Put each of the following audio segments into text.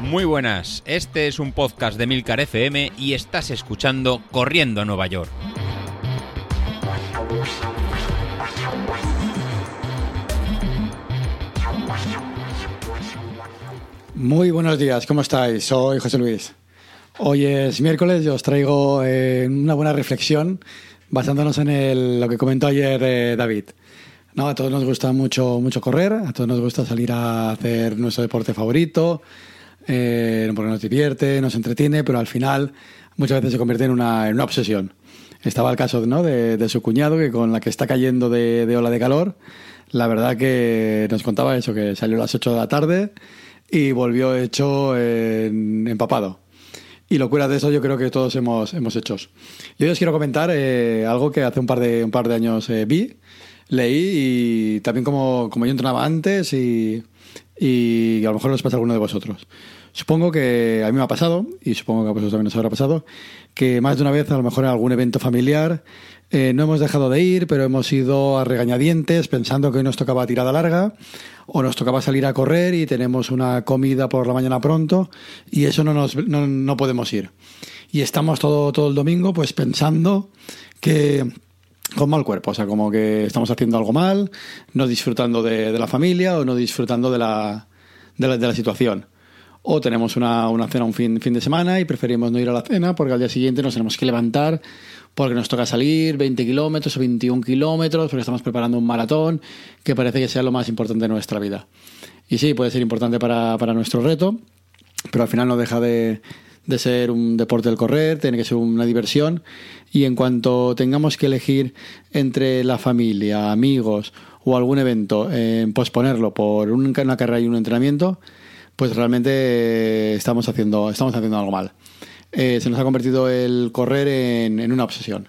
Muy buenas, este es un podcast de Milcar FM y estás escuchando Corriendo a Nueva York. Muy buenos días, ¿cómo estáis? Soy José Luis. Hoy es miércoles y os traigo eh, una buena reflexión basándonos en lo que comentó ayer eh, David. No, a todos nos gusta mucho, mucho correr, a todos nos gusta salir a hacer nuestro deporte favorito, eh, porque nos divierte, nos entretiene, pero al final muchas veces se convierte en una, en una obsesión. Estaba el caso ¿no? de, su cuñado, que con la que está cayendo de, ola de calor, la verdad que nos contaba eso, que salió a las 8 de la tarde y volvió hecho empapado. Y locura de eso yo creo que todos hemos, hemos hecho. Yo os quiero comentar eh, algo que hace un par de, un par de años eh, vi, leí y también como, como yo entrenaba antes y, y a lo mejor les pasa a alguno de vosotros. Supongo que a mí me ha pasado, y supongo que a vosotros también os habrá pasado, que más de una vez a lo mejor en algún evento familiar eh, no hemos dejado de ir, pero hemos ido a regañadientes pensando que hoy nos tocaba tirada larga o nos tocaba salir a correr y tenemos una comida por la mañana pronto y eso no, nos, no, no podemos ir. Y estamos todo, todo el domingo pues pensando que con mal cuerpo, o sea, como que estamos haciendo algo mal, no disfrutando de, la familia o no disfrutando de la, de la, de la situación. O tenemos una, una cena un fin, fin de semana y preferimos no ir a la cena porque al día siguiente nos tenemos que levantar porque nos toca salir 20 kilómetros o 21 kilómetros porque estamos preparando un maratón que parece que sea lo más importante de nuestra vida. Y sí, puede ser importante para, para nuestro reto, pero al final no deja de, de ser un deporte del correr, tiene que ser una diversión y en cuanto tengamos que elegir entre la familia, amigos o algún evento, eh, posponerlo por un- una carrera y un entrenamiento, pues realmente eh, estamos haciendo, estamos haciendo algo mal. Eh, se nos ha convertido el correr en, en una obsesión.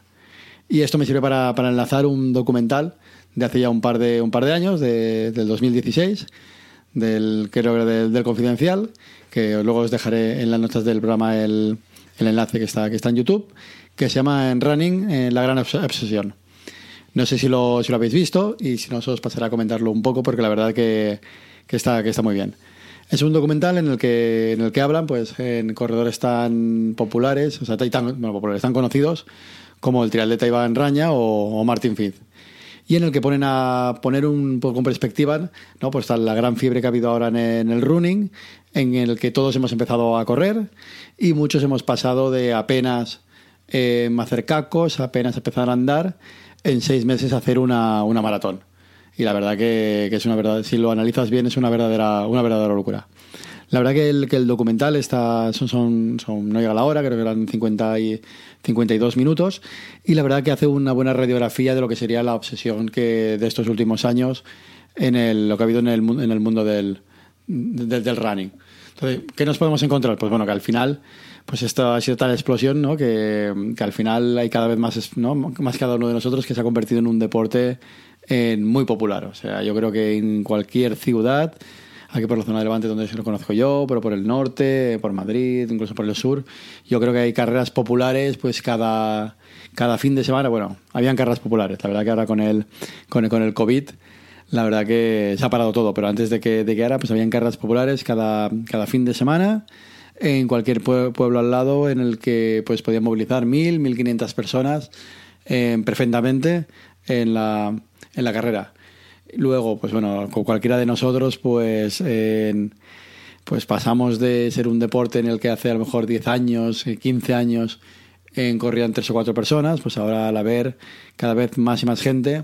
Y esto me sirve para, para enlazar un documental de hace ya un par de, un par de años, de- del 2016, del, creo que del, del Confidencial, que luego os dejaré en las notas del programa el, el enlace que está, que está en YouTube, que se llama En Running, eh, La Gran Obs- Obsesión. No sé si lo, si lo habéis visto y si no, os pasaré a comentarlo un poco porque la verdad que, que está, que está muy bien. Es un documental en el que, en el que hablan pues, en corredores tan populares, o sea, tan, bueno, populares, tan conocidos como el triatleta Iván Raña o, o Martin Fitz. Y en el que ponen a poner un poco en perspectiva ¿no? pues está la gran fiebre que ha habido ahora en, el running, en el que todos hemos empezado a correr y muchos hemos pasado de apenas eh, hacer cacos, apenas empezar a andar, en seis meses hacer una, una maratón. Y la verdad que, que es una verdad, si lo analizas bien, es una verdadera, una verdadera locura. La verdad que el, que el documental está, son, son, son- no llega a la hora, creo que eran 50 y 52 minutos, y la verdad que hace una buena radiografía de lo que sería la obsesión que de estos últimos años en el, lo que ha habido en el, en el mundo del, del, del running. Entonces, ¿qué nos podemos encontrar? Pues bueno, que al final, pues esto ha sido tal explosión, ¿no? Que, que al final hay cada vez más, ¿no? Más cada uno de nosotros que se ha convertido en un deporte eh, muy popular. O sea, yo creo que en cualquier ciudad, aquí por la zona de Levante donde se lo conozco yo, pero por el norte, por Madrid, incluso por el sur, yo creo que hay carreras populares, pues cada, cada fin de semana, bueno, habían carreras populares. La verdad que ahora con el, con el, con el COVID la verdad que se ha parado todo, pero antes de que, de que ahora, pues habían carreras populares cada, cada fin de semana en cualquier pue- pueblo al lado en el que pues podían movilizar mil, mil quinientas personas eh, perfectamente en la, en la carrera. Luego, pues bueno, con cualquiera de nosotros, pues, pues pasamos de ser un deporte en el que hace a lo mejor 10 años, eh, 15 años, en corrían tres o cuatro personas, pues ahora al haber cada vez más y más gente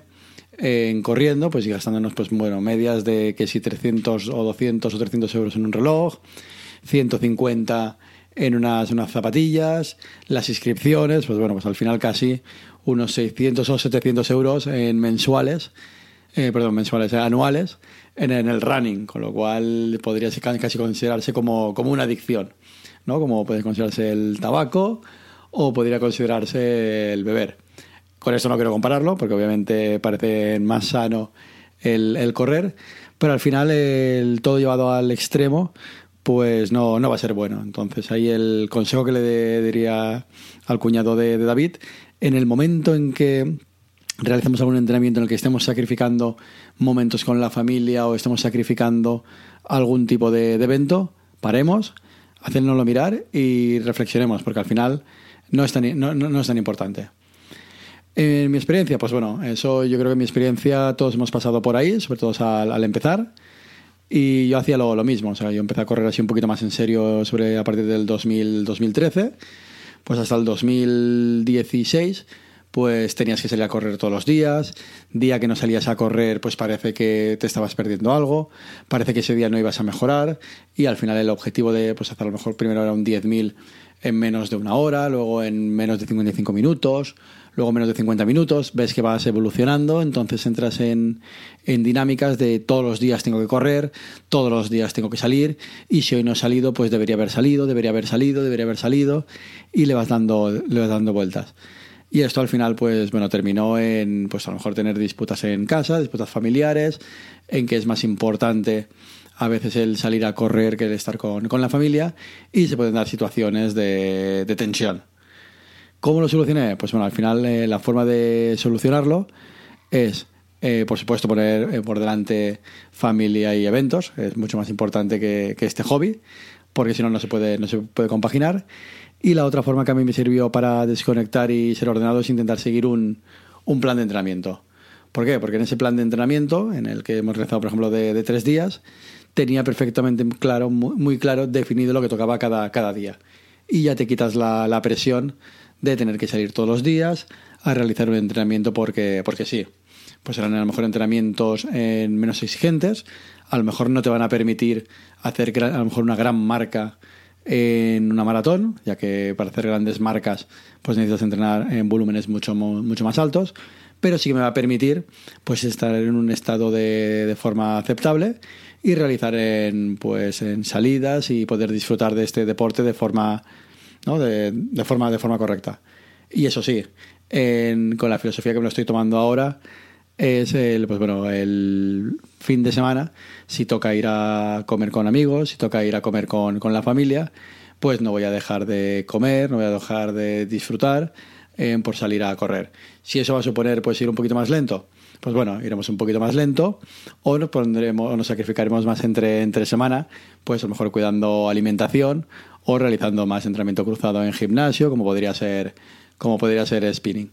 en corriendo, pues y gastándonos, pues bueno, medias de que si 300 o 200 o 300 euros en un reloj, 150 en unas, unas zapatillas, las inscripciones, pues bueno, pues al final casi unos 600 o 700 euros en mensuales, eh, perdón, mensuales, eh, anuales, en, el running, con lo cual podría casi considerarse como, como una adicción, ¿no? Como puede considerarse el tabaco o podría considerarse el beber. Con esto no quiero compararlo, porque obviamente parece más sano el, correr, pero al final el todo llevado al extremo, pues no, no va a ser bueno. Entonces ahí el consejo que le diría al cuñado de David, en el momento en que realizamos algún entrenamiento en el que estemos sacrificando momentos con la familia o estemos sacrificando algún tipo de, evento, paremos, hacérnoslo mirar y reflexionemos, porque al final no es tan, no, es tan importante. En mi experiencia, pues bueno, eso yo creo que en mi experiencia todos hemos pasado por ahí, sobre todo al, empezar. Y yo hacía lo, lo, mismo, o sea, yo empecé a correr así un poquito más en serio sobre a partir del 2000, 2013, pues hasta el 2016 pues tenías que salir a correr todos los días, día que no salías a correr pues parece que te estabas perdiendo algo, parece que ese día no ibas a mejorar. Y al final el objetivo de pues hacer a lo mejor primero era un 10.000 en menos de una hora, luego en menos de 55 minutos, luego menos de 50 minutos, ves que vas evolucionando, entonces entras en, en, dinámicas de todos los días tengo que correr, todos los días tengo que salir, y si hoy no he salido, pues debería haber salido, debería haber salido, debería haber salido, y le vas dando, le vas dando vueltas. Y esto al final, pues bueno, terminó en, pues a lo mejor tener disputas en casa, disputas familiares, en que es más importante a veces el salir a correr que el estar con, la familia y se pueden dar situaciones de, tensión. ¿Cómo lo solucioné? Pues bueno, al final eh, la forma de solucionarlo es, eh, por supuesto, poner eh, por delante familia y eventos. Es mucho más importante que, que este hobby, porque si no, no se puede, no se puede compaginar. Y la otra forma que a mí me sirvió para desconectar y ser ordenado es intentar seguir un, plan de entrenamiento. ¿Por qué? Porque en ese plan de entrenamiento, en el que hemos realizado, por ejemplo, de, tres días, tenía perfectamente claro, muy, claro, definido lo que tocaba cada, cada día. Y ya te quitas la, la, presión de tener que salir todos los días a realizar un entrenamiento porque, porque sí. Pues serán a lo mejor entrenamientos menos exigentes, a lo mejor no te van a permitir hacer a lo mejor una gran marca en una maratón, ya que para hacer grandes marcas pues necesitas entrenar en volúmenes mucho, mucho más altos, pero sí que me va a permitir pues estar en un estado de, de forma aceptable y realizar en, pues, en salidas y poder disfrutar de este deporte de forma, ¿no? de, de forma, de forma correcta. Y eso sí, con la filosofía que me lo estoy tomando ahora, es el, pues bueno, el fin de semana, si toca ir a comer con amigos, si toca ir a comer con, con la familia, pues no voy a dejar de comer, no voy a dejar de disfrutar eh, por salir a correr. Si eso va a suponer pues ir un poquito más lento, pues bueno, iremos un poquito más lento o nos pondremos o nos sacrificaremos más entre, entre semana, pues a lo mejor cuidando alimentación o realizando más entrenamiento cruzado en gimnasio, como podría ser, como podría ser spinning.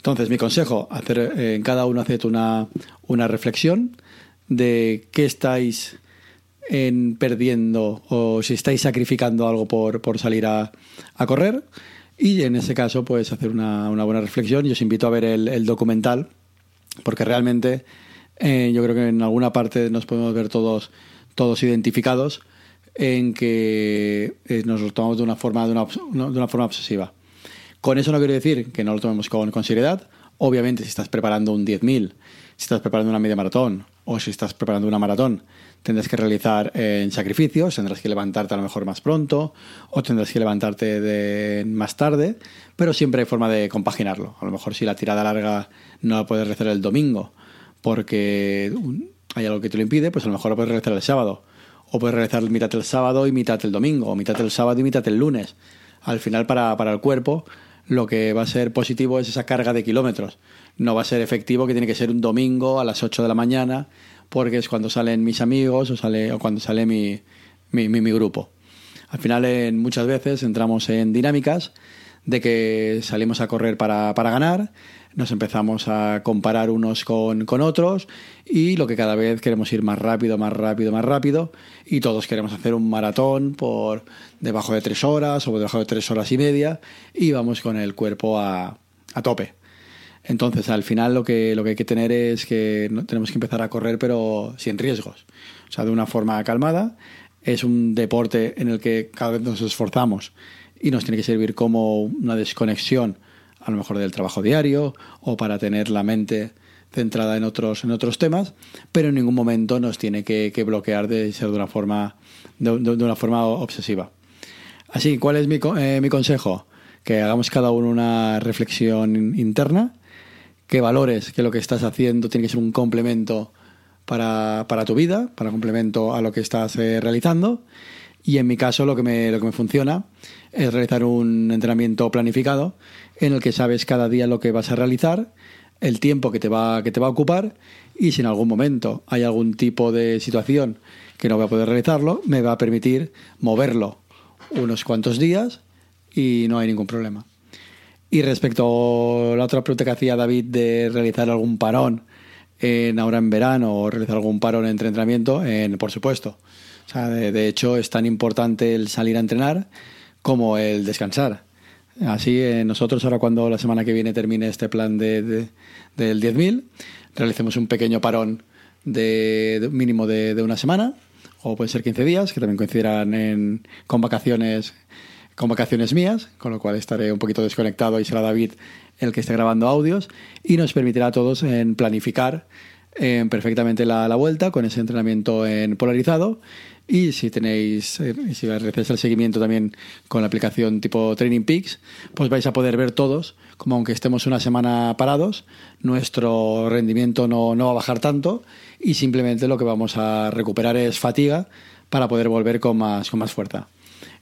Entonces, mi consejo, hacer eh, en cada uno hacer una, una reflexión de qué estáis en perdiendo o si estáis sacrificando algo por, por salir a, a, correr. Y en ese caso, pues hacer una, una buena reflexión. Y os invito a ver el, el documental, porque realmente eh, yo creo que en alguna parte nos podemos ver todos, todos identificados en que eh, nos lo tomamos de una forma, de una, de una forma obsesiva. Con eso no quiero decir que no lo tomemos con, con seriedad. Obviamente, si estás preparando un 10.000, si estás preparando una media maratón o si estás preparando una maratón, tendrás que realizar eh, sacrificios, tendrás que levantarte a lo mejor más pronto o tendrás que levantarte más tarde, pero siempre hay forma de compaginarlo. A lo mejor si la tirada larga no la puedes realizar el domingo porque hay algo que te lo impide, pues a lo mejor lo puedes realizar el sábado. O puedes realizar mitad el sábado y mitad el domingo, o mitad el sábado y mitad el lunes. Al final para, para el cuerpo lo que va a ser positivo es esa carga de kilómetros. No va a ser efectivo que tiene que ser un domingo a las 8 de la mañana, porque es cuando salen mis amigos o, sale, o cuando sale mi, mi, mi, grupo. Al final, en, muchas veces entramos en dinámicas de que salimos a correr para, para ganar, nos empezamos a comparar unos con, con, otros y lo que cada vez queremos ir más rápido, más rápido, más rápido y todos queremos hacer un maratón por debajo de tres horas o debajo de tres horas y media y vamos con el cuerpo a, a tope. Entonces, al final lo que, lo que hay que tener es que tenemos que empezar a correr pero sin riesgos, o sea, de una forma calmada. Es un deporte en el que cada vez nos esforzamos y nos tiene que servir como una desconexión a lo mejor del trabajo diario o para tener la mente centrada en otros, en otros temas, pero en ningún momento nos tiene que, bloquear de ser de una forma, de, una forma obsesiva. Así, ¿cuál es mi, eh, mi consejo? Que hagamos cada uno una reflexión interna, que valores que lo que estás haciendo tiene que ser un complemento para, para tu vida, para complemento a lo que estás eh, realizando. Y en mi caso lo que, me, lo que me funciona es realizar un entrenamiento planificado en el que sabes cada día lo que vas a realizar el tiempo que te va, que te va a ocupar y si en algún momento hay algún tipo de situación que no voy a poder realizarlo, me va a permitir moverlo unos cuantos días y no hay ningún problema. Y respecto a la otra pregunta que hacía David de realizar algún parón en, ahora en verano o realizar algún parón entre entrenamiento, en, por supuesto. O sea, de, hecho, es tan importante el salir a entrenar como el descansar. Así, eh, nosotros ahora cuando la semana que viene termine este plan de, del 10.000, realicemos un pequeño parón de, mínimo de, una semana, o puede ser 15 días, que también coincidirán en, con vacaciones con vacaciones mías, con lo cual estaré un poquito desconectado y será David el que esté grabando audios y nos permitirá a todos en planificar perfectamente la, la, vuelta con ese entrenamiento en polarizado y si tenéis, eh, si realizáis el seguimiento también con la aplicación tipo Training Peaks, pues vais a poder ver todos, como aunque estemos una semana parados, nuestro rendimiento no, no va a bajar tanto y simplemente lo que vamos a recuperar es fatiga para poder volver con más, con más fuerza.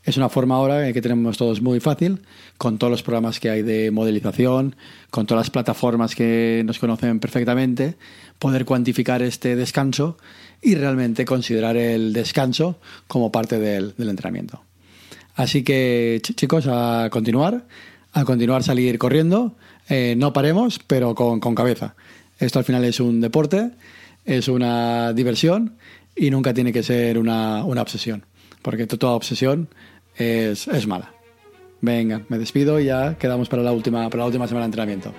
Es una forma ahora que tenemos todos muy fácil, con todos los programas que hay de modelización, con todas las plataformas que nos conocen perfectamente, poder cuantificar este descanso y realmente considerar el descanso como parte del, entrenamiento. Así que chicos, a continuar, a continuar salir corriendo, eh, no paremos, pero con, cabeza. Esto al final es un deporte, es una diversión y nunca tiene que ser una, una obsesión porque toda obsesión es, es mala. Venga, me despido y ya quedamos para la última, para la última semana de entrenamiento.